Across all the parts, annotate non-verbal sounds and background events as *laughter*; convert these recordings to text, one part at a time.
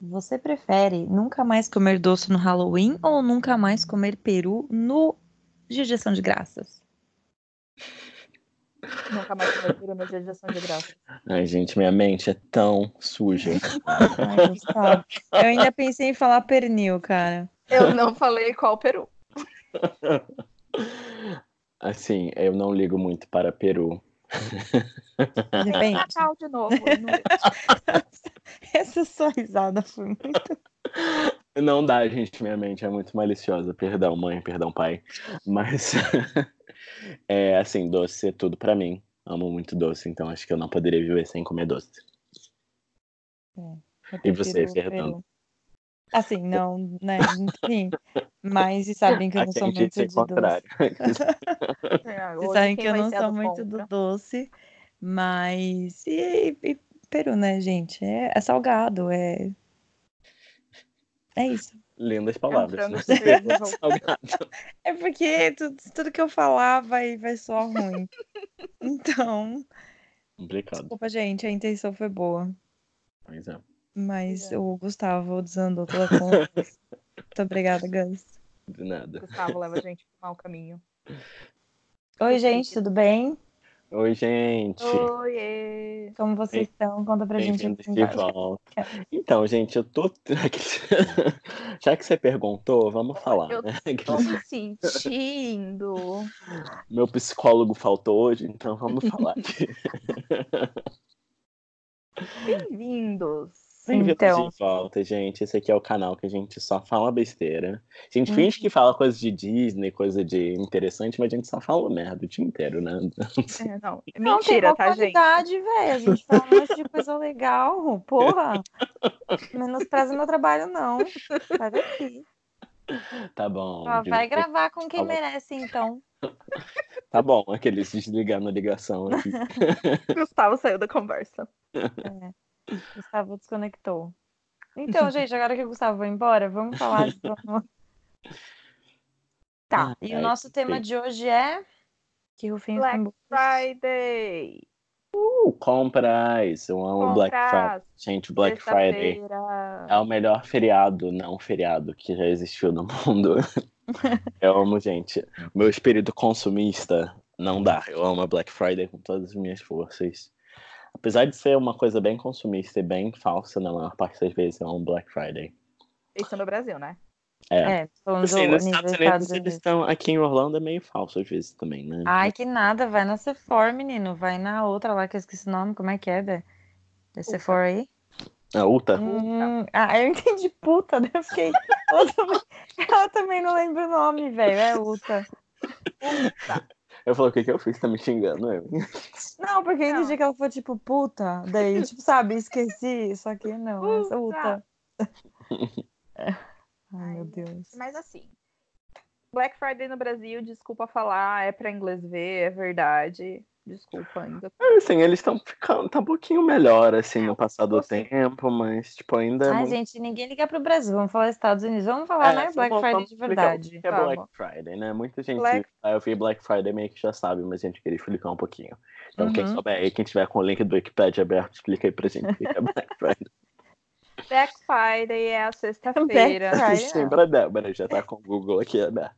Você prefere nunca mais comer doce no Halloween ou nunca mais comer peru no dia de ação de graças? Nunca mais comer peru no dia de ação de graças. Ai, gente, minha mente é tão suja. Ai, Gustavo. Eu ainda pensei em falar pernil, cara. Eu não falei qual peru. *laughs* Assim, eu não ligo muito para peru. Depende. Natal de novo. *laughs* *laughs* Essa sua risada foi muito. Não dá, gente, minha mente é muito maliciosa. Perdão, mãe, perdão, pai. Mas, *laughs* é assim, doce é tudo pra mim. Amo muito doce, então acho que eu não poderia viver sem comer doce. Eu E você, peru. Assim, não, né? Enfim. Mas vocês sabem que eu não sou muito disse de o doce. contrário. *laughs* É, Vocês sabem que eu não sou do muito do doce, mas. E, e peru, né, gente? É, é salgado, é. É isso. Lindas É um palavras. né? super burro. Salgado. É porque tudo, tudo que eu falar vai, vai soar ruim. Então, Complicado. desculpa, gente, a intenção foi boa. Pois é. Mas é. o Gustavo desandou toda a conta. Muito obrigada, Gus. De nada. Gustavo leva a gente pro mau caminho. Oi, gente, tudo bem? Oi, gente. Oiê! Como vocês estão? Conta pra gente de volta. Então, gente, eu tô. *laughs* Já que você perguntou, vamos falar, Eu né? Tô *laughs* me sentindo. Meu psicólogo faltou hoje, então vamos falar aqui. *laughs* Bem-vindos! Bem-vindos Então. de volta, gente. Esse aqui é o canal que a gente só fala besteira. A gente Uhum. finge que fala coisa de Disney, coisa de interessante, mas a gente só fala merda o dia inteiro, né? É, não, é *laughs* Não, tem mentira, uma tá, gente? qualidade, velho. A gente fala um monte de coisa legal. Porra. Menospreza meu trabalho, não. Sai daqui. Tá bom. Ó, de- vai gravar com quem Fala. merece, então. *laughs* Tá bom, aqueles desligando a ligação aqui. *laughs* Gustavo saiu da conversa. Gustavo desconectou. Então, *laughs* gente, agora que o Gustavo foi embora, vamos falar de. *laughs* Tá, e o Ai, nosso tema sim. de hoje é. Que Rufinho Black Friday! Uh, compras! Eu amo Black Friday. Compras! Gente, Black Friday é o melhor feriado, não feriado, que já existiu no mundo. *laughs* Eu amo, gente. Meu espírito consumista não dá. Eu amo a Black Friday com todas as minhas forças. Apesar de ser uma coisa bem consumista e bem falsa na maior parte das vezes, eu amo Black Friday. Isso no Brasil, né? É. É, falando Assim, nos Estados dos Unidos, eles estão. Aqui em Orlando é meio falso às vezes também, né? Ai, que nada, vai na Sephora, menino. Vai na outra lá que eu esqueci o nome. Como é que é, Bé? É Sephora aí? A Ulta? Hum, ah, eu entendi puta, né? Eu fiquei. Ela também, *laughs* ela também não lembra o nome, velho. É Uta. *laughs* Eu falei, o que, que eu fiz? Tá me xingando? Eu. Não, porque Não. entendi que ela foi tipo puta. Daí, tipo, sabe, esqueci. Só que não, essa Uta. *laughs* É. Ai, meu Deus. Mas assim, Black Friday no Brasil, desculpa falar, é pra inglês ver, é verdade. Desculpa ainda. Assim, eles estão ficando. Tá um pouquinho melhor, assim, no passar do tempo, mas, tipo, ainda. é Ai, muito- gente, ninguém liga pro Brasil. Vamos falar Estados Unidos. Vamos falar, É, né? Black vamos- Friday vamos de verdade. É Black. Friday, né? Muita gente Black- vai ouvir Black Friday meio que já sabe, mas a gente queria explicar um pouquinho. Então, quem Uhum. souber aí, quem tiver com o link do Wikipedia aberto, explica aí pra gente o que é *laughs* Black Friday. Black Friday é a sexta-feira. Sim, pra Débora, já tá com o Google aqui aberto.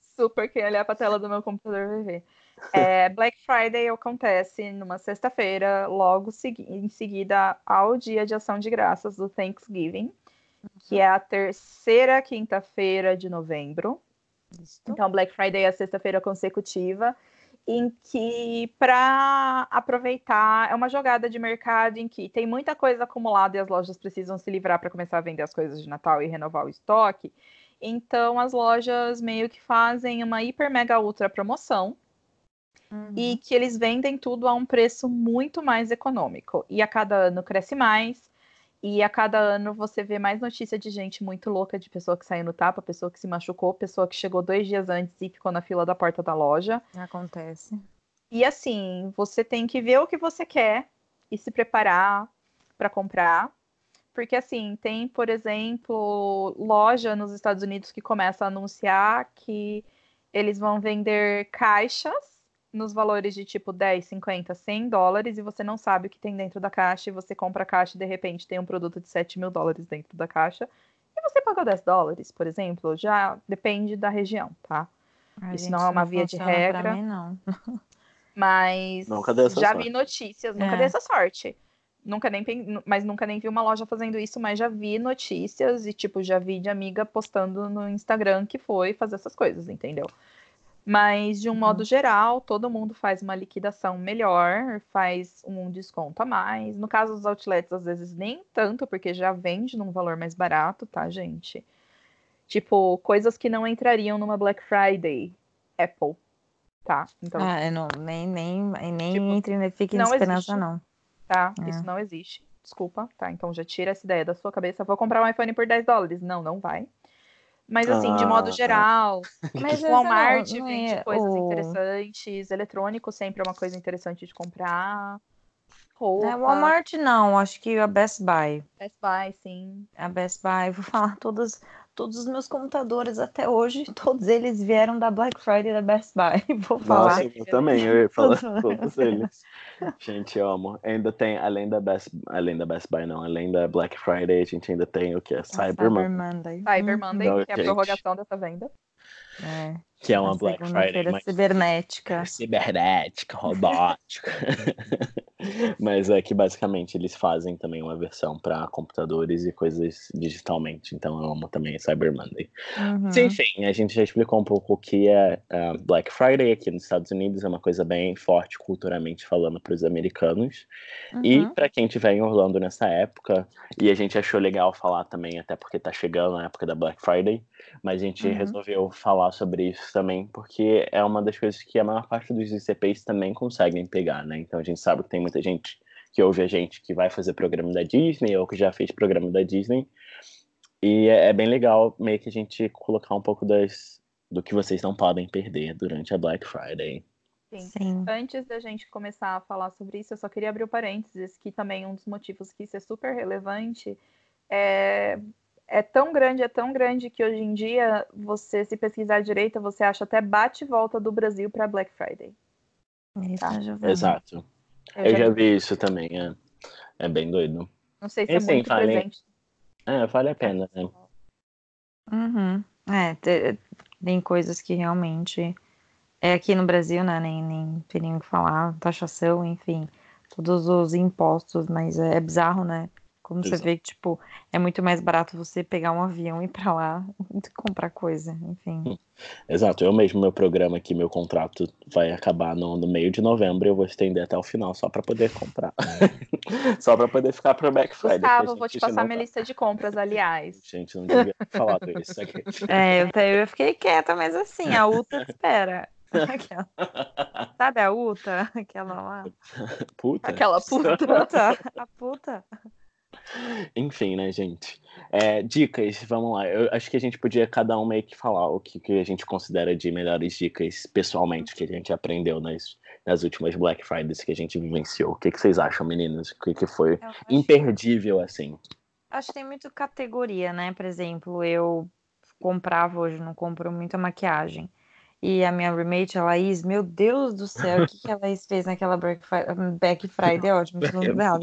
Super quem olhar pra tela do meu computador vai ver. É, Black Friday acontece numa sexta-feira, logo segui- em seguida ao dia de ação de graças do Thanksgiving, que é a terceira quinta-feira de novembro. Isso. Então, Black Friday é a sexta-feira consecutiva, em que, para aproveitar, é uma jogada de mercado em que tem muita coisa acumulada e as lojas precisam se livrar para começar a vender as coisas de Natal e renovar o estoque. Então, as lojas meio que fazem uma hiper mega ultra promoção Uhum. e que eles vendem tudo a um preço muito mais econômico. E a cada ano cresce mais. E a cada ano você vê mais notícia de gente muito louca, de pessoa que saiu no tapa, pessoa que se machucou, pessoa que chegou dois dias antes e ficou na fila da porta da loja. Acontece. E assim, você tem que ver o que você quer e se preparar para comprar. Porque assim, tem, por exemplo, loja nos Estados Unidos que começa a anunciar que eles vão vender caixas nos valores de tipo 10, 50, 100 dólares e você não sabe o que tem dentro da caixa e você compra a caixa e de repente tem um produto de 7 mil dólares dentro da caixa e você paga 10 dólares, por exemplo, já depende da região, tá? Ai, Isso gente, não é uma via de pra regra. mim, não. *laughs* Mas Nunca deu essa já sorte. vi notícias, nunca É. dei essa sorte. Nunca nem, mas nunca nem vi uma loja fazendo isso, mas já vi notícias e, tipo, já vi de amiga postando no Instagram que foi fazer essas coisas, entendeu? Mas, de um Uhum. modo geral, todo mundo faz uma liquidação melhor, faz um desconto a mais. No caso dos outlets, às vezes nem tanto, porque já vende num valor mais barato, tá, gente? Tipo, coisas que não entrariam numa Black Friday. Apple, tá? Então, Ah, eu não, nem, nem, nem Tipo, entre, fique não esperança, existe. não. tá? É. Isso não existe. Desculpa, tá? Então já tira essa ideia da sua cabeça. Vou comprar um iPhone por 10 dólares. Não, não vai. Mas assim, de Ah, modo tá. geral, *laughs* Mas o essa Walmart não, não vende é coisas o- interessantes. Eletrônico sempre é uma coisa interessante de comprar. Roupa. É, Walmart não, acho que a Best Buy. Best Buy, sim. A Best Buy, vou *laughs* falar, todos, todos os meus computadores até hoje, *laughs* todos eles vieram da Black Friday da Best Buy. *laughs* Vou falar. Nossa, eu também, eu ia falar Todos- *laughs* todos eles. Gente, eu amo. Ainda tem, além da Best, além da Best Buy, não, além da Black Friday, a gente ainda tem o que? A Cyber Monday, Monday. Cyber. Monday, Não, que é a prorrogação dessa venda. É, que é uma Black Friday segunda-feira mais cibernética. cibernética, robótica. *laughs* Mas é que basicamente eles fazem também uma versão para computadores e coisas digitalmente. Então eu amo também Cyber Monday. Uhum. Enfim, a gente já explicou um pouco o que é ah, Black Friday aqui nos Estados Unidos. É uma coisa bem forte culturalmente falando para os americanos. E Uhum. para quem estiver em Orlando nessa época, e a gente achou legal falar também, até porque tá chegando a época da Black Friday, mas a gente Uhum. resolveu falar sobre isso também, porque é uma das coisas que a maior parte dos ICPs também conseguem pegar, né? Então a gente sabe que tem muita gente que ouve a gente que vai fazer programa da Disney ou que já fez programa da Disney. E é, é bem legal meio que a gente colocar um pouco das, do que vocês não podem perder durante a Black Friday. Sim. Sim. Antes da gente começar a falar sobre isso, eu só queria abrir o parênteses que também um dos motivos que isso é super relevante é, é tão grande, é tão grande que hoje em dia você se pesquisar direito, você acha até bate e volta do Brasil para Black Friday. Isso, Tá. Exato. Eu Eu já já vi. vi isso também, é, é bem doido. Não sei se E é sim, muito presente. É, vale a pena, né? Uhum. É, te- tem coisas que realmente. É aqui no Brasil, né? Nem, nem tem nem o que falar, taxação, enfim, todos os impostos, mas é, é bizarro, né? Como você Exato. vê que, tipo, é muito mais barato você pegar um avião e ir pra lá *laughs* do que comprar coisa, enfim. Exato, eu mesmo, meu programa aqui, meu contrato vai acabar no, no meio de novembro e eu vou estender até o final só pra poder comprar. *laughs* só pra poder ficar pro Black Friday. Gustavo, vou te passar minha tá- lista de compras, aliás. *laughs* Gente, não devia ter falado isso aqui. É, eu, até- eu fiquei quieta, mas assim, a Uta espera. Aquela- Sabe a Uta? Aquela lá? Puta. Aquela puta. Puta, a puta. Enfim, né, gente? É, dicas, vamos lá. Eu acho que a gente podia cada um meio que falar o que, que a gente considera de melhores dicas pessoalmente que a gente aprendeu nas, nas últimas Black Fridays que a gente vivenciou. O que, que vocês acham, meninas? O que, que foi imperdível, assim? Acho que tem muito categoria, né? Por exemplo, eu comprava hoje, não compro muita maquiagem. E a minha roommate, a Laís, meu Deus do céu, o que, que a Laís fez naquela Black Friday? É ótimo, falando dela.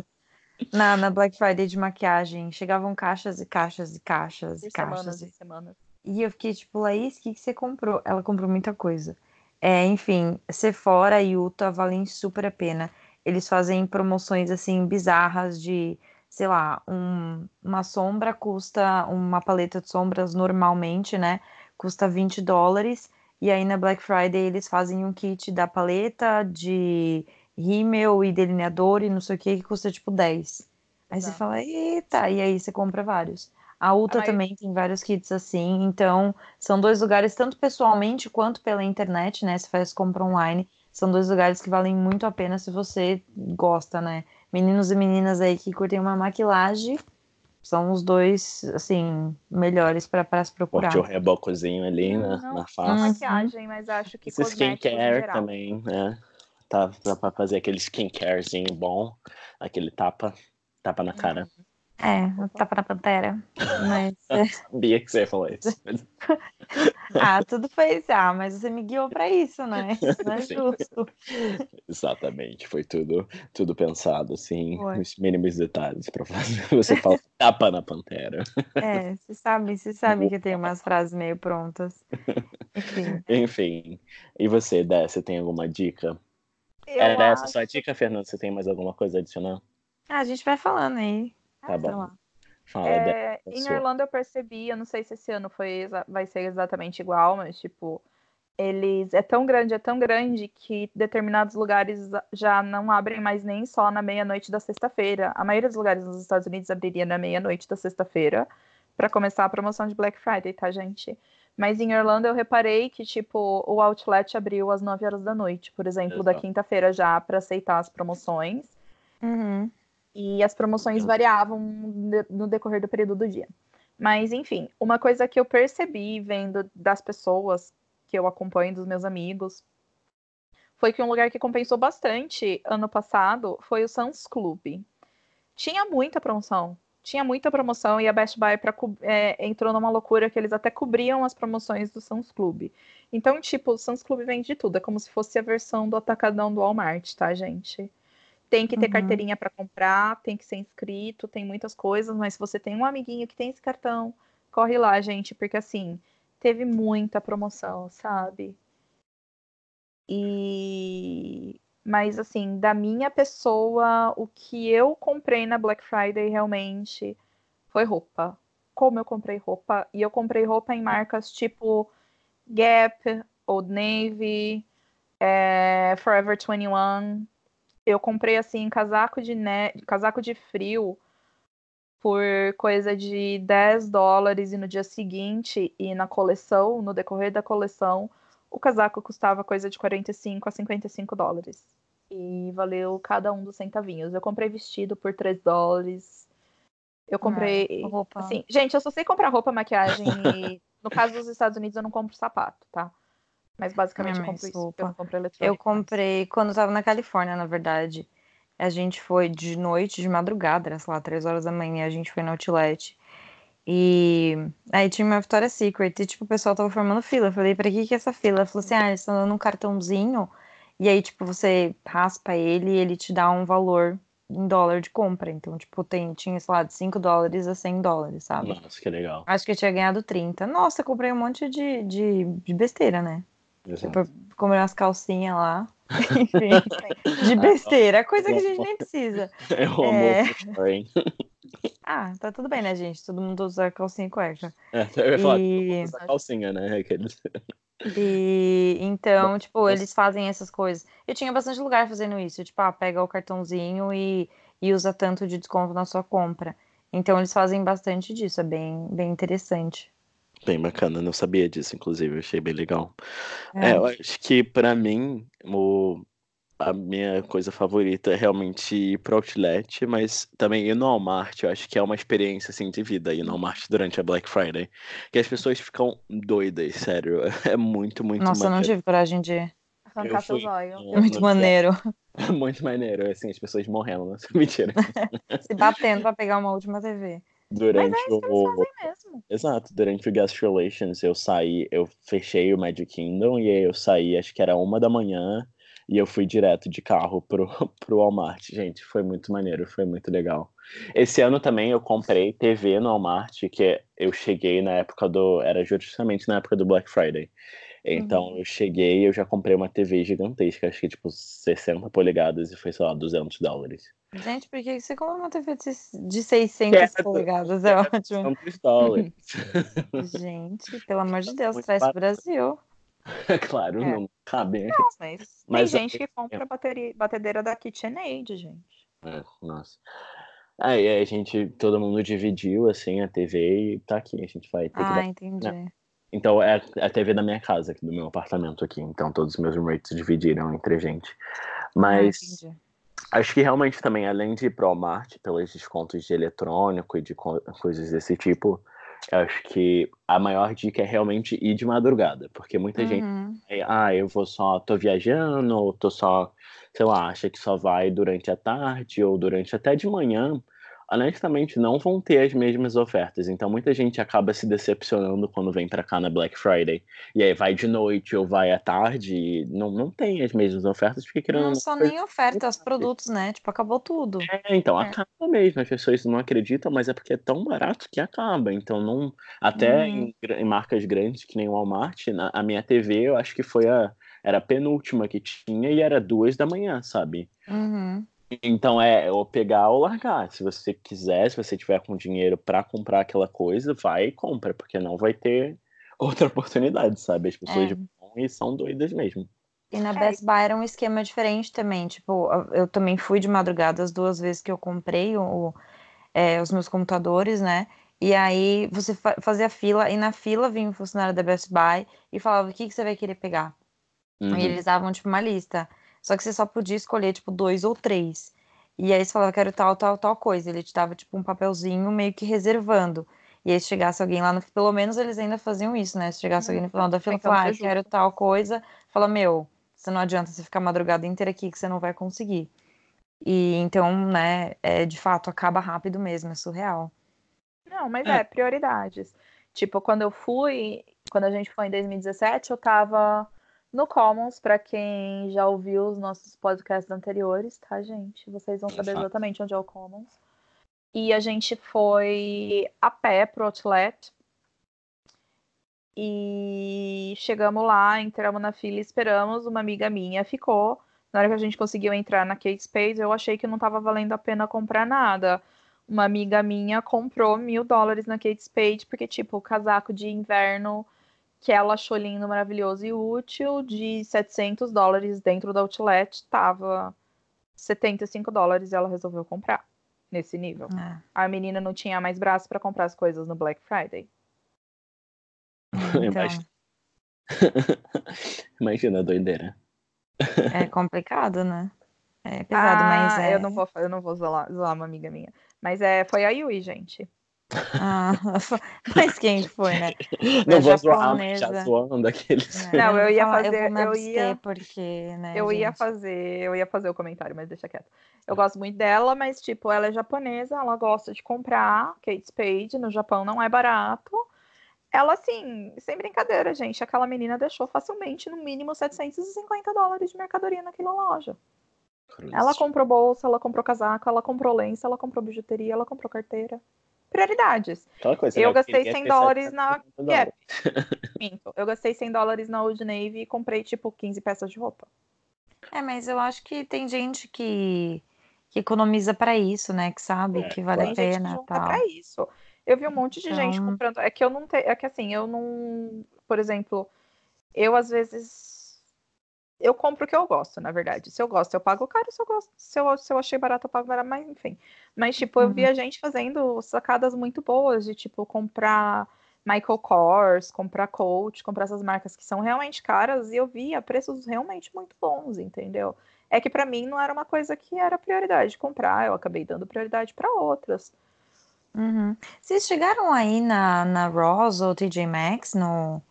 Na, na Black Friday de maquiagem, chegavam caixas e caixas e caixas e caixas. semanas e e semanas. E eu fiquei tipo, Laís, o que, que você comprou? Ela comprou muita coisa. É, enfim, Sephora e Ulta valem super a pena. Eles fazem promoções assim bizarras de, sei lá, um- uma sombra custa, uma paleta de sombras normalmente, né? Custa 20 dólares. E aí na Black Friday eles fazem um kit da paleta, de rímel e delineador e não sei o que, que custa tipo 10. Aí você fala, eita, e aí você compra vários. A Ulta A maioria- também tem vários kits assim, então são dois lugares, tanto pessoalmente quanto pela internet, né? Se faz compra online, são dois lugares que valem muito a pena se você gosta, né? Meninos e meninas aí que curtem uma maquilagem, são os dois, assim, melhores para se procurar. Curte o rebocozinho ali na, Não, na Não face. maquiagem, mas acho que Esse skincare geral. também, né? Tá, dá pra fazer aquele skincarezinho bom, aquele tapa, tapa na cara. É, tapa na pantera. Mas. *laughs* Sabia que você ia falar isso. *laughs* ah, tudo foi isso. Ah, mas você me guiou pra isso, né? Isso não é Sim. justo. Exatamente, foi tudo, tudo pensado, assim, Foi. os mínimos detalhes pra fazer. *laughs* Você fala tapa na pantera. É, você sabe, você sabe que tenho umas frases meio prontas. Enfim. Enfim. E você, Dé, você tem alguma dica? Eu Era essa a acho- sua dica, Fernando? Você tem mais alguma coisa a adicionar? Ah, a gente vai falando aí. Tá Ah, bom. Fala. É, em sua. Orlando eu percebi, eu não sei se esse ano foi vai ser exatamente igual, mas tipo, eles é tão grande, é tão grande que determinados lugares já não abrem mais nem só na meia-noite da sexta-feira. A maioria dos lugares nos Estados Unidos abriria na meia-noite da sexta-feira para começar a promoção de Black Friday, tá, gente? Mas em Orlando eu reparei que tipo o outlet abriu às 9 horas da noite, por exemplo, da Exato. quinta-feira já para aceitar as promoções. Uhum. E as promoções variavam no decorrer do período do dia. Mas, enfim, uma coisa que eu percebi vendo das pessoas que eu acompanho, dos meus amigos, foi que um lugar que compensou bastante ano passado foi o Sam's Club. Tinha muita promoção. Tinha muita promoção e a Best Buy pra, é, entrou numa loucura que eles até cobriam as promoções do Sam's Club. Então, tipo, o Sam's Club vende tudo. É como se fosse a versão do atacadão do Walmart, tá, gente? Tem que ter Uhum. carteirinha para comprar, tem que ser inscrito, tem muitas coisas, mas se você tem um amiguinho que tem esse cartão, corre lá, gente, porque assim, teve muita promoção, sabe? E mas assim, da minha pessoa, o que eu comprei na Black Friday realmente foi roupa. Como eu comprei roupa? E eu comprei roupa em marcas tipo Gap, Old Navy, é, Forever 21. Eu comprei assim casaco de ne... casaco de frio por coisa de 10 dólares e no dia seguinte e na coleção, no decorrer da coleção, o casaco custava coisa de 45 a 55 dólares. E valeu cada um dos centavinhos. Eu comprei vestido por 3 dólares. Eu comprei. Ah, roupa. Assim, gente, eu só sei comprar roupa, maquiagem e. *laughs* No caso dos Estados Unidos, eu não compro sapato, tá? Mas basicamente Ah, eu compro isso. Eu não compro eletrônico. Eu comprei quando eu tava na Califórnia, na verdade. A gente foi de noite, de madrugada, era, sei lá, três horas da manhã, a gente foi no outlet. E aí tinha uma Victoria's Secret e, tipo, o pessoal tava formando fila. Eu falei, pra que que é essa fila? Ela falou assim, ah, eles estão dando um cartãozinho e aí, tipo, você raspa ele e ele te dá um valor em dólar de compra. Então, tipo, tem, tinha, sei lá, de 5 dólares a 100 dólares, sabe? Nossa, que legal. Acho que eu tinha ganhado 30. Nossa, eu comprei um monte de, de, de besteira, né? Exato. Tipo, comprei umas calcinhas lá. *laughs* Enfim, de besteira. Coisa que a gente nem precisa. *laughs* Eu amo É. *laughs* Ah, tá tudo bem, né, gente? Todo mundo usa calcinha e cueca. É, eu ia falar, E- calcinha, né? Aqueles... E então, tipo, eles fazem essas coisas. Eu tinha bastante lugar fazendo isso. Tipo, ah, pega o cartãozinho e, e usa tanto de desconto na sua compra. Então, eles fazem bastante disso. É bem, bem interessante. Bem bacana, não sabia disso, inclusive, achei bem legal. É. É, eu acho que pra mim, o... a minha coisa favorita é realmente ir pro Outlet, mas também ir no Walmart, eu acho que é uma experiência assim de vida ir no Walmart durante a Black Friday. Que as pessoas ficam doidas, sério. *laughs* É muito, muito Nossa, eu não maneiro. tive coragem de. Arrancar Eu seu zóio. É muito dia- maneiro. *laughs* É muito maneiro, assim, as pessoas morrendo, não *laughs* mentira. Se batendo pra pegar uma última TV. Durante Mas é isso que eles o. fazem mesmo. Exato, durante o Guest Relations eu saí, eu fechei o Magic Kingdom e aí eu saí, acho que era uma da manhã, e eu fui direto de carro pro, *laughs* pro Walmart. Gente, foi muito maneiro, foi muito legal. Esse ano também eu comprei TV no Walmart, que eu cheguei na época do. Era justamente na época do Black Friday. Então eu cheguei e eu já comprei uma TV gigantesca, acho que tipo 60 polegadas e foi, sei lá, 200 dólares. Gente, por que você compra uma TV de de 600 Quero. polegadas? É ótimo. 200 dólares. *laughs* Gente, pelo amor de Deus, traz pro barato. Brasil. *laughs* claro, É. não cabe. Não, mas, Mas tem é- gente que compra bateria, batedeira da KitchenAid, gente. É, nossa. Aí a gente, todo mundo dividiu assim a TV e tá aqui, a gente vai ter que Ah, dar. entendi. Então é a TV da minha casa, aqui do meu apartamento aqui. Então todos os meus roommates dividiram entre a gente. Mas Ah, acho que realmente também, além de ir pro Walmart pelos descontos de eletrônico e de co- coisas desse tipo, eu acho que a maior dica é realmente ir de madrugada. Porque muita gente Uhum. é, ah, eu vou só, tô viajando, ou tô só, sei lá, acha que só vai durante a tarde ou durante até de manhã. Honestamente, não vão ter as mesmas ofertas. Então, muita gente acaba se decepcionando quando vem para cá na Black Friday. E aí vai de noite ou vai à tarde. não, não tem as mesmas ofertas, porque querendo Não só nem ofertas, produtos, né? Tipo, acabou tudo. É, então, é. acaba mesmo. As pessoas não acreditam, mas é porque é tão barato que acaba. Então, não. Até uhum. em, em, marcas grandes que nem o Walmart, na, a minha TV, eu acho que foi a. Era a penúltima que tinha e era duas da manhã, sabe? Uhum. Então é ou pegar ou largar. Se você quiser, se você tiver com dinheiro para comprar aquela coisa, vai e compra, porque não vai ter *laughs* outra oportunidade, sabe? As pessoas é. vão e são doidas mesmo. E na Best Buy era um esquema diferente também. Tipo, eu também fui de madrugada as duas vezes que eu comprei o, é, os meus computadores, né? E aí você fazia fila, e na fila vinha um funcionário da Best Buy e falava o que, que você vai querer pegar. Uhum. E eles davam, tipo, uma lista. Só que você só podia escolher, tipo, dois ou três. E aí você falava, quero tal, tal, tal coisa. Ele te dava, tipo, um papelzinho meio que reservando. E aí se chegasse alguém lá no... Pelo menos eles ainda faziam isso, né? Se chegasse alguém no final da fila e falava, ah, quero tal coisa. Fala, meu, você não adianta você ficar a madrugada inteira aqui que você não vai conseguir. E então, né, é, de fato, acaba rápido mesmo, é surreal. Não, mas é, é prioridades. Tipo, quando eu fui, quando a gente foi em 2017, eu tava no Commons, para quem já ouviu os nossos podcasts anteriores, tá, gente? Vocês vão saber exatamente onde é o Commons. E a gente foi a pé pro Outlet. E chegamos lá, entramos na fila, esperamos. Uma amiga minha ficou. Na hora que a gente conseguiu entrar na Kate Space, eu achei que não estava valendo a pena comprar nada. Uma amiga minha comprou mil dólares na Kate Spade, porque, tipo, o casaco de inverno que ela achou lindo, maravilhoso e útil, de 700 dólares dentro da Outlet, tava 75 dólares e ela resolveu comprar nesse nível. É. A menina não tinha mais braço para comprar as coisas no Black Friday. Então... *laughs* Imagina *laughs* a doideira. É complicado, né? É pesado, ah, mas é... Eu não vou, eu não vou zoar, zoar uma amiga minha. Mas é, foi a Yui, gente. Ah, *laughs* mas quem foi, né? *laughs* Não vou zoar, já zoando daqueles. É, não, eu ia fazer, eu, eu ia, porque, né, eu gente? ia fazer, eu ia fazer o comentário, mas deixa quieto. Eu gosto muito dela, mas tipo, ela é japonesa, ela gosta de comprar Kate Spade no Japão não é barato. Ela assim, sem brincadeira, gente, aquela menina deixou facilmente no mínimo 750 dólares de mercadoria naquela loja. Cruz. Ela comprou bolsa, ela comprou casaco, ela comprou lenço, ela comprou bijuteria, ela comprou carteira prioridades. Coisa, eu né? gastei 100 dólares na Gap. Minto. Eu gastei 100 dólares na Old Navy e comprei, tipo, 15 peças de roupa. É, mas eu acho que tem gente que, que economiza para isso, né? Que sabe é, que vale a pena. Gente que tal. pra isso. Eu vi um monte de então... gente comprando. É que eu não tenho. É que assim, eu não. Por exemplo, eu às vezes eu compro o que eu gosto, na verdade. Se eu gosto, eu pago caro. Se eu gosto, se eu, se eu achei barato, eu pago barato, mas enfim. Mas, tipo, eu vi uhum. a gente fazendo sacadas muito boas de, tipo, comprar Michael Kors, comprar Coach, comprar essas marcas que são realmente caras, e eu via preços realmente muito bons, entendeu? É que para mim não era uma coisa que era prioridade de comprar, eu acabei dando prioridade para outras. Uhum. Vocês chegaram aí na, na Ross ou TJ Maxx no,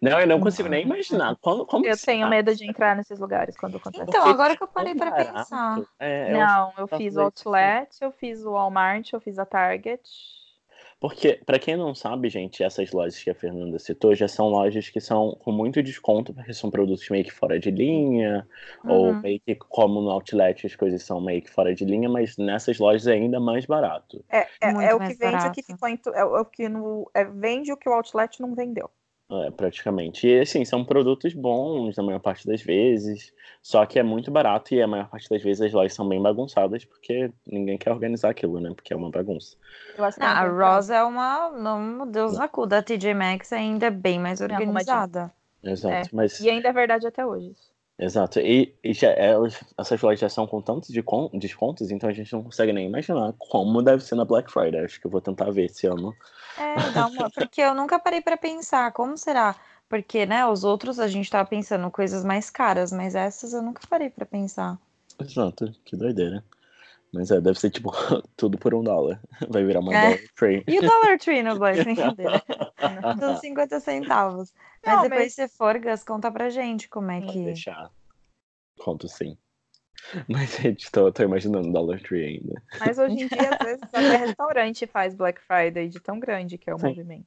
não, eu não consigo nem imaginar. Como, como eu tenho medo de entrar nesses lugares quando acontece. Então, agora que eu parei para pensar. É, não, eu, eu fiz o Outlet, eu fiz o Walmart, eu fiz a Target. Porque, para quem não sabe, gente, essas lojas que a Fernanda citou já são lojas que são com muito desconto, porque são produtos meio que fora de linha, uhum. ou meio que como no Outlet as coisas são meio que fora de linha, mas nessas lojas é ainda mais barato. É, é, é o que vende barato. o que ficou, é o que no, é, vende o que o Outlet não vendeu. É, praticamente. E assim, são produtos bons na maior parte das vezes, só que é muito barato e a maior parte das vezes as lojas são bem bagunçadas porque ninguém quer organizar aquilo, né? Porque é uma bagunça. Não, a Rosa é uma, não, Deus na cu, da TJ Maxx ainda é bem mais organizada. Exato, é. mas... E ainda é verdade até hoje. Exato. E, e já, elas, essas lojas já são com tantos de descontos, então a gente não consegue nem imaginar como deve ser na Black Friday. Acho que eu vou tentar ver esse ano. É, dá uma, porque eu nunca parei para pensar como será. Porque, né, os outros a gente tava pensando coisas mais caras, mas essas eu nunca parei para pensar. Exato, que doideira. Mas é, deve ser tipo *laughs* tudo por um dólar. Vai virar uma é. Dollar Tree. E o Dollar Tree no Black Friday? Tudo 50 centavos. Mas não, depois mas... você for, Gus, conta pra gente como é que. deixar. Conto sim. *laughs* Mas, gente, tô, tô imaginando Dollar Tree ainda. Mas hoje em dia, às vezes, *laughs* até restaurante faz Black Friday de tão grande que é o Sim. movimento.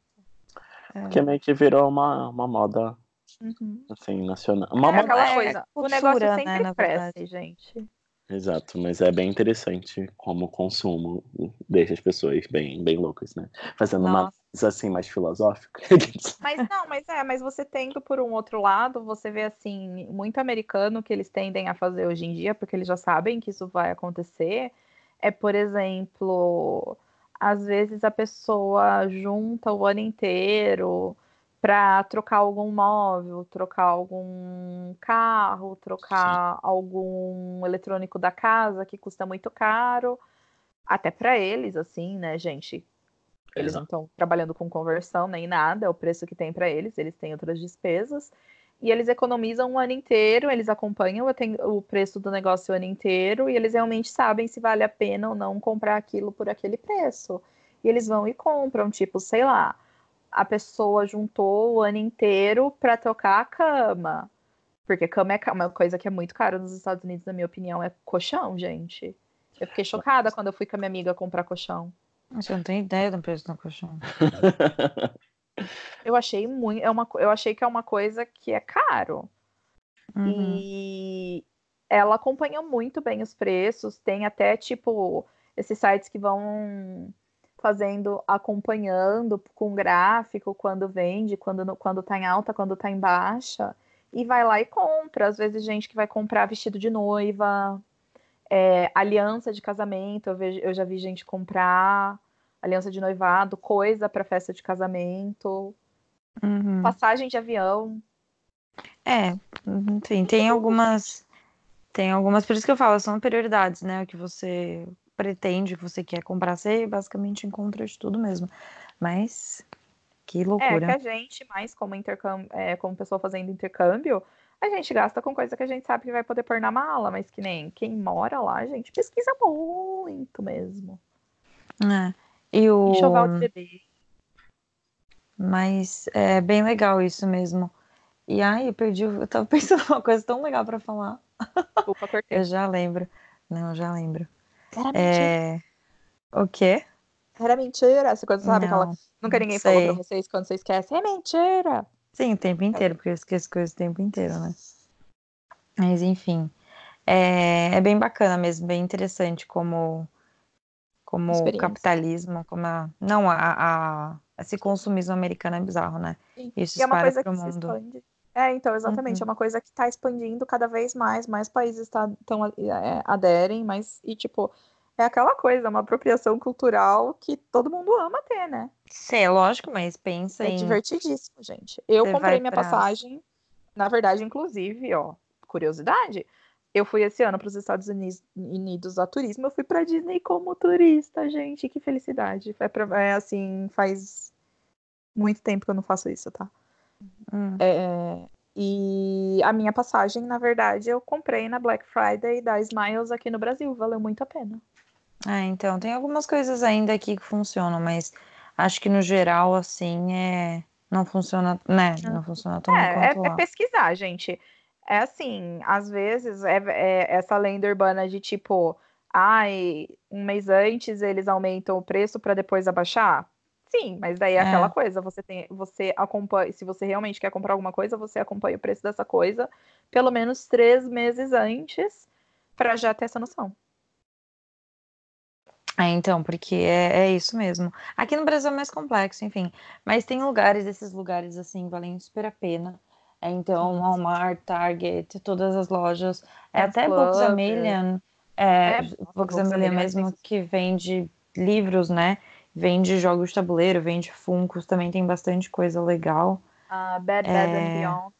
Porque meio que virou uma, uma moda, Uhum. assim, nacional. Uma É moda aquela é coisa. o cultura, negócio né, sempre na cresce, verdade. gente. Exato, mas é bem interessante como o consumo deixa as pessoas bem, bem loucas, né? Fazendo uma Nossa. coisa assim mais filosófica. *laughs* Mas não, mas é, mas você tendo por um outro lado, você vê assim, muito americano que eles tendem a fazer hoje em dia, porque eles já sabem que isso vai acontecer, é, por exemplo, às vezes a pessoa junta o ano inteiro para trocar algum móvel, trocar algum carro, trocar algum eletrônico da casa que custa muito caro, até para eles, assim, né, gente? Eles não Exato. estão trabalhando com conversão nem nada, é o preço que tem para eles, eles têm outras despesas. E eles economizam o ano inteiro, eles acompanham o preço do negócio o ano inteiro e eles realmente sabem se vale a pena ou não comprar aquilo por aquele preço. E eles vão e compram, tipo, sei lá, a pessoa juntou o ano inteiro para trocar a cama. Porque cama é uma coisa que é muito cara nos Estados Unidos, na minha opinião, é colchão, gente. Eu fiquei chocada quando eu fui com a minha amiga comprar colchão. Você não tem ideia do preço do colchão. *laughs* Eu achei muito, é uma, eu achei que é uma coisa que é caro. Uhum. E ela acompanha muito bem os preços, tem até tipo esses sites que vão fazendo, acompanhando com gráfico quando vende, quando, quando tá em alta, quando tá em baixa, e vai lá e compra. Às vezes, gente que vai comprar vestido de noiva, é, aliança de casamento, eu, vejo, eu já vi gente comprar aliança de noivado, coisa para festa de casamento, Uhum. passagem de avião. É, enfim, tem algumas. Tem algumas, por isso que eu falo, são prioridades, né? O que você pretende, que você quer comprar, você basicamente encontra de tudo mesmo. Mas que É, que loucura. a gente, mais como intercâmbio, é, como pessoa fazendo intercâmbio, a gente gasta com coisa que a gente sabe que vai poder pôr na mala, mas que nem quem mora lá, a gente pesquisa muito mesmo. É. E o... Enxoval de bebê. Mas é bem legal isso mesmo. E ai, eu perdi. Eu tava *laughs* pensando uma coisa tão legal pra falar. Desculpa. Eu já lembro. Não, eu já lembro. Era mentira. É. O quê? Era mentira. Você quando sabe aquela. Não, Nunca ninguém sei. falou pra vocês quando você esquece. É mentira. Sim, o tempo inteiro, porque eu esqueço coisas o tempo inteiro, né? Mas enfim. É, é bem bacana mesmo, bem interessante como, como o capitalismo, como a. Não, a, a- esse consumismo americano é bizarro, né? Sim. Isso E é uma espalha coisa que se mundo. expande. É, então, exatamente. Uhum. É uma coisa que está expandindo cada vez mais, mais países tá, tão, é, aderem, mas, e tipo, é aquela coisa, uma apropriação cultural que todo mundo ama ter, né? Sim, é lógico, mas pensa É em. divertidíssimo, gente. Eu Você comprei minha pra- passagem, na verdade, inclusive, ó, curiosidade, eu fui esse ano para os Estados Unidos, Unidos a turismo, eu fui para Disney como turista, gente, que felicidade. Foi pra, é, assim, faz muito tempo que eu não faço isso, tá? Hum. É, e a minha passagem, na verdade, eu comprei na Black Friday da Smiles aqui no Brasil, valeu muito a pena. Ah, então, tem algumas coisas ainda aqui que funcionam, mas acho que no geral, assim, é... não funciona, né? Não funciona tão É, é, quanto é pesquisar, gente. É assim, às vezes é, é essa lenda urbana de tipo, ai, um mês antes eles aumentam o preço para depois abaixar. Sim, mas daí é, É. aquela coisa, você tem, você acompanha, se você realmente quer comprar alguma coisa, você acompanha o preço dessa coisa pelo menos três meses antes para já ter essa noção. É, então, porque é, é isso mesmo. Aqui no Brasil é mais complexo, enfim. Mas tem lugares, esses lugares, assim, valem super a pena. É, então. Walmart, Target, todas as lojas. É Sam's até. Books a Million. É, É, Books a Million é mesmo, que vende livros, né? Vende jogos de tabuleiro, vende Funkos, também tem bastante coisa legal. A Bed Bath and É, Beyond,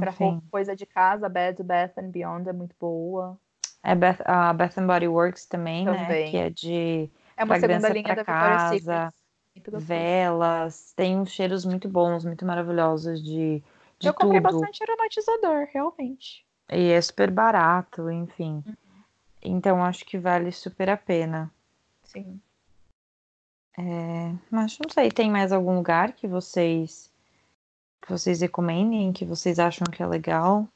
para Enfim. coisa de casa, Bed Bath and Beyond é muito boa. É Bath, a Bath and Body Works também, né? Também. Que é de É uma segunda linha pra da Victoria's casa, Secret. Velas, tem uns cheiros muito bons, muito maravilhosos de, de Eu comprei tudo. bastante aromatizador, realmente. E é super barato, enfim. Então acho que vale super a pena. Sim. É, mas não sei, tem mais algum lugar que vocês que vocês recomendem, que vocês acham que é legal?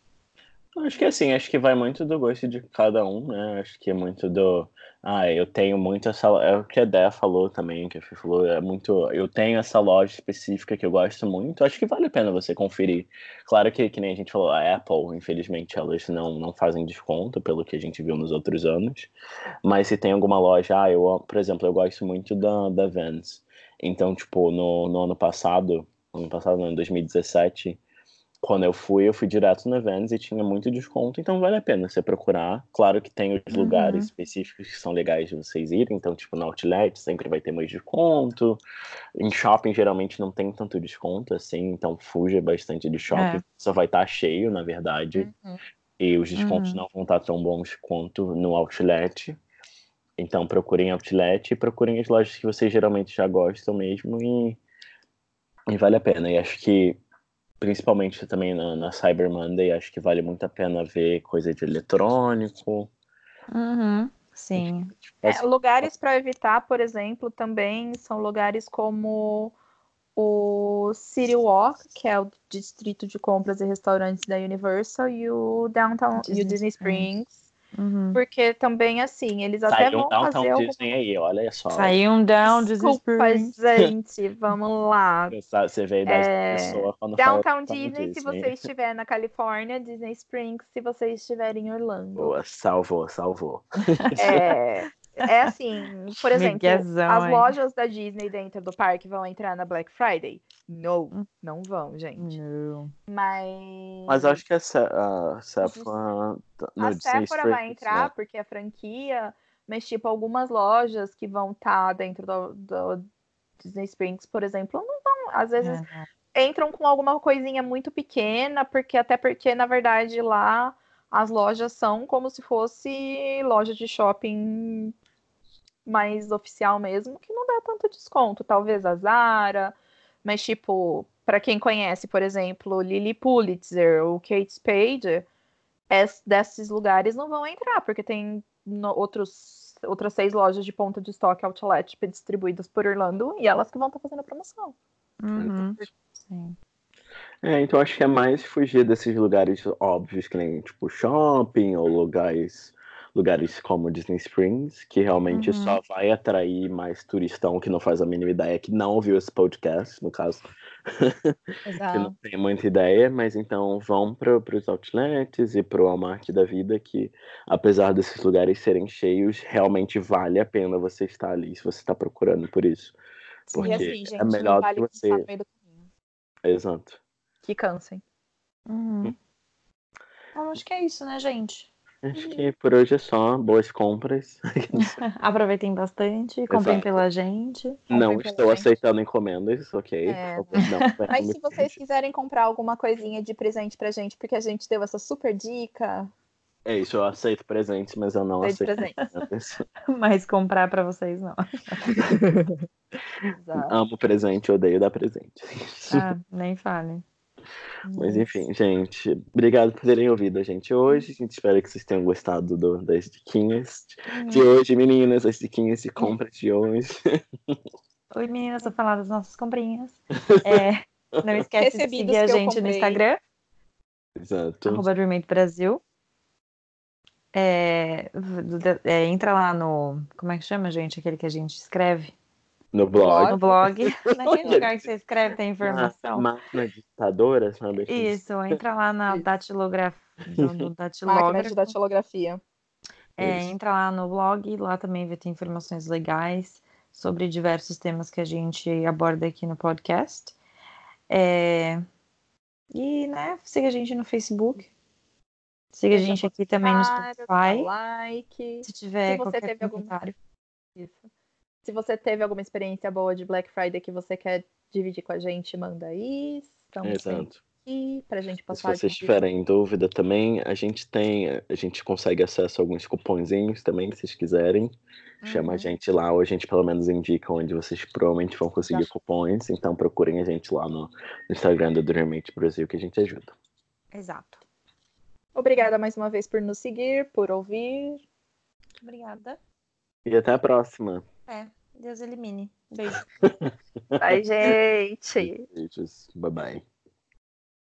Acho que assim, acho que vai muito do gosto de cada um, né? Acho que é muito do. Ah, eu tenho muito essa. É o que a Dé falou também, que a Fê falou, é muito. Eu tenho essa loja específica que eu gosto muito. Acho que vale a pena você conferir. Claro que, que nem a gente falou, a Apple, infelizmente, elas não, não fazem desconto, pelo que a gente viu nos outros anos. Mas se tem alguma loja, ah, eu, por exemplo, eu gosto muito da, da Vans. Então, tipo, no, no ano passado, ano passado, não, em 2017 quando eu fui, eu fui direto no Vans e tinha muito desconto, então vale a pena você procurar. Claro que tem os uhum. lugares específicos que são legais de vocês irem, então, tipo, no Outlet sempre vai ter mais desconto. Em shopping, geralmente, não tem tanto desconto assim, então fuja bastante de shopping. É. Só vai estar tá cheio, na verdade. Uhum. E os descontos uhum. não vão estar tá tão bons quanto no Outlet. Então, procurem Outlet e procurem as lojas que vocês geralmente já gostam mesmo e, e vale a pena. E acho que principalmente também na, na, Cyber Monday, acho que vale muito a pena ver coisa de eletrônico. Uhum, sim. É, lugares para evitar, por exemplo, também são lugares como o City Walk, que é o distrito de compras e restaurantes da Universal, e o Downtown Disney e o Disney Springs. Uhum. Porque também, assim, eles Saiu até vão um fazer... Algum... Disney aí, olha só. Saiu um Down Desculpa, gente, *laughs* vamos lá. Você veio da é... pessoa quando Downtown Disney, Disney, se você estiver na Califórnia, Disney Springs, se você estiver em Orlando. Boa, salvou, salvou. É... É assim, por *laughs* exemplo, as lojas da Disney dentro do parque vão entrar na Black Friday? Não, não vão, gente. Não. Mas. Mas acho que a, a Sephora. A Sephora vai entrar, né? porque a franquia, mas tipo, algumas lojas que vão estar tá dentro do, do, Disney Springs, por exemplo, não vão. Às vezes entram com alguma coisinha muito pequena, porque até porque, na verdade, lá as lojas são como se fosse loja de shopping mais oficial mesmo, que não dá tanto desconto. Talvez a Zara, mas tipo, para quem conhece, por exemplo, Lily Pulitzer ou Kate Spade, es, desses lugares não vão entrar, porque tem no, outros, outras seis lojas de ponta de estoque outlet distribuídas por Orlando e elas que vão estar tá fazendo a promoção. Uhum. Sim. É, então acho que é mais fugir desses lugares óbvios, que nem tipo shopping ou lugares lugares como Disney Springs, que realmente uhum. só vai atrair mais turistão que não faz a mínima ideia, que não ouviu esse podcast, no caso. *laughs* que não tem muita ideia, mas então vão para os outlets e para o Walmart da vida, que apesar desses lugares serem cheios, realmente vale a pena você estar ali, se você está procurando por isso. Porque Sim, assim, gente, é melhor vale que você. Exato. Que cansem. Uhum. Hum. acho que é isso, né, gente? Acho que por hoje é só. Boas compras. *laughs* Aproveitem bastante, comprem Exato. pela gente. Não estou gente. aceitando encomendas, ok? É. Não, *laughs* Mas se vocês quiserem comprar alguma coisinha de presente pra gente, porque a gente deu essa super dica. É isso, eu aceito presentes, mas eu não aceito. Presentes. *laughs* mas comprar para vocês não. Amo presente, odeio dar presente. Ah, nem fale. Mas enfim, gente, obrigado por terem ouvido a gente hoje. A gente espera que vocês tenham gostado do, das diquinhas de uhum. hoje, meninas, as diquinhas de compra de hoje. *laughs* Oi, meninas, vou falar das nossas comprinhas. É, não *laughs* esquece de seguir a gente no Instagram. Exato. Arroba Brasil. É, é, entra lá no. Como é que chama, gente? Aquele que a gente escreve. No blog. No blog. *laughs* Naquele lugar que você escreve tem informação. Máquina digitadora, sabe? Isso, entra lá na datilografia. *laughs* No Máquina de datilografia. É, entra lá no blog, lá também vai ter informações legais sobre diversos temas que a gente aborda aqui no podcast. É... E, né, siga a gente no Facebook. Siga a gente aqui também no Spotify. Like. Se tiver Se qualquer comentário. Algum... Isso. Se você teve alguma experiência boa de Black Friday que você quer dividir com a gente, manda aí. Estamos Exato. Aqui pra gente passar. Se vocês tiverem dúvida também, a gente tem, a gente consegue acesso a alguns cupomzinhos também, se vocês quiserem. Uhum. Chama a uhum. gente lá, ou a gente pelo menos indica onde vocês provavelmente vão conseguir cupons. Então procurem a gente lá no, no Instagram do Dreamate Brasil que a gente ajuda. Exato. Obrigada mais uma vez por nos seguir, por ouvir. Obrigada. E até a próxima. É, Deus elimine. Beijo. *laughs* Bye, gente. Beijos. Bye bye.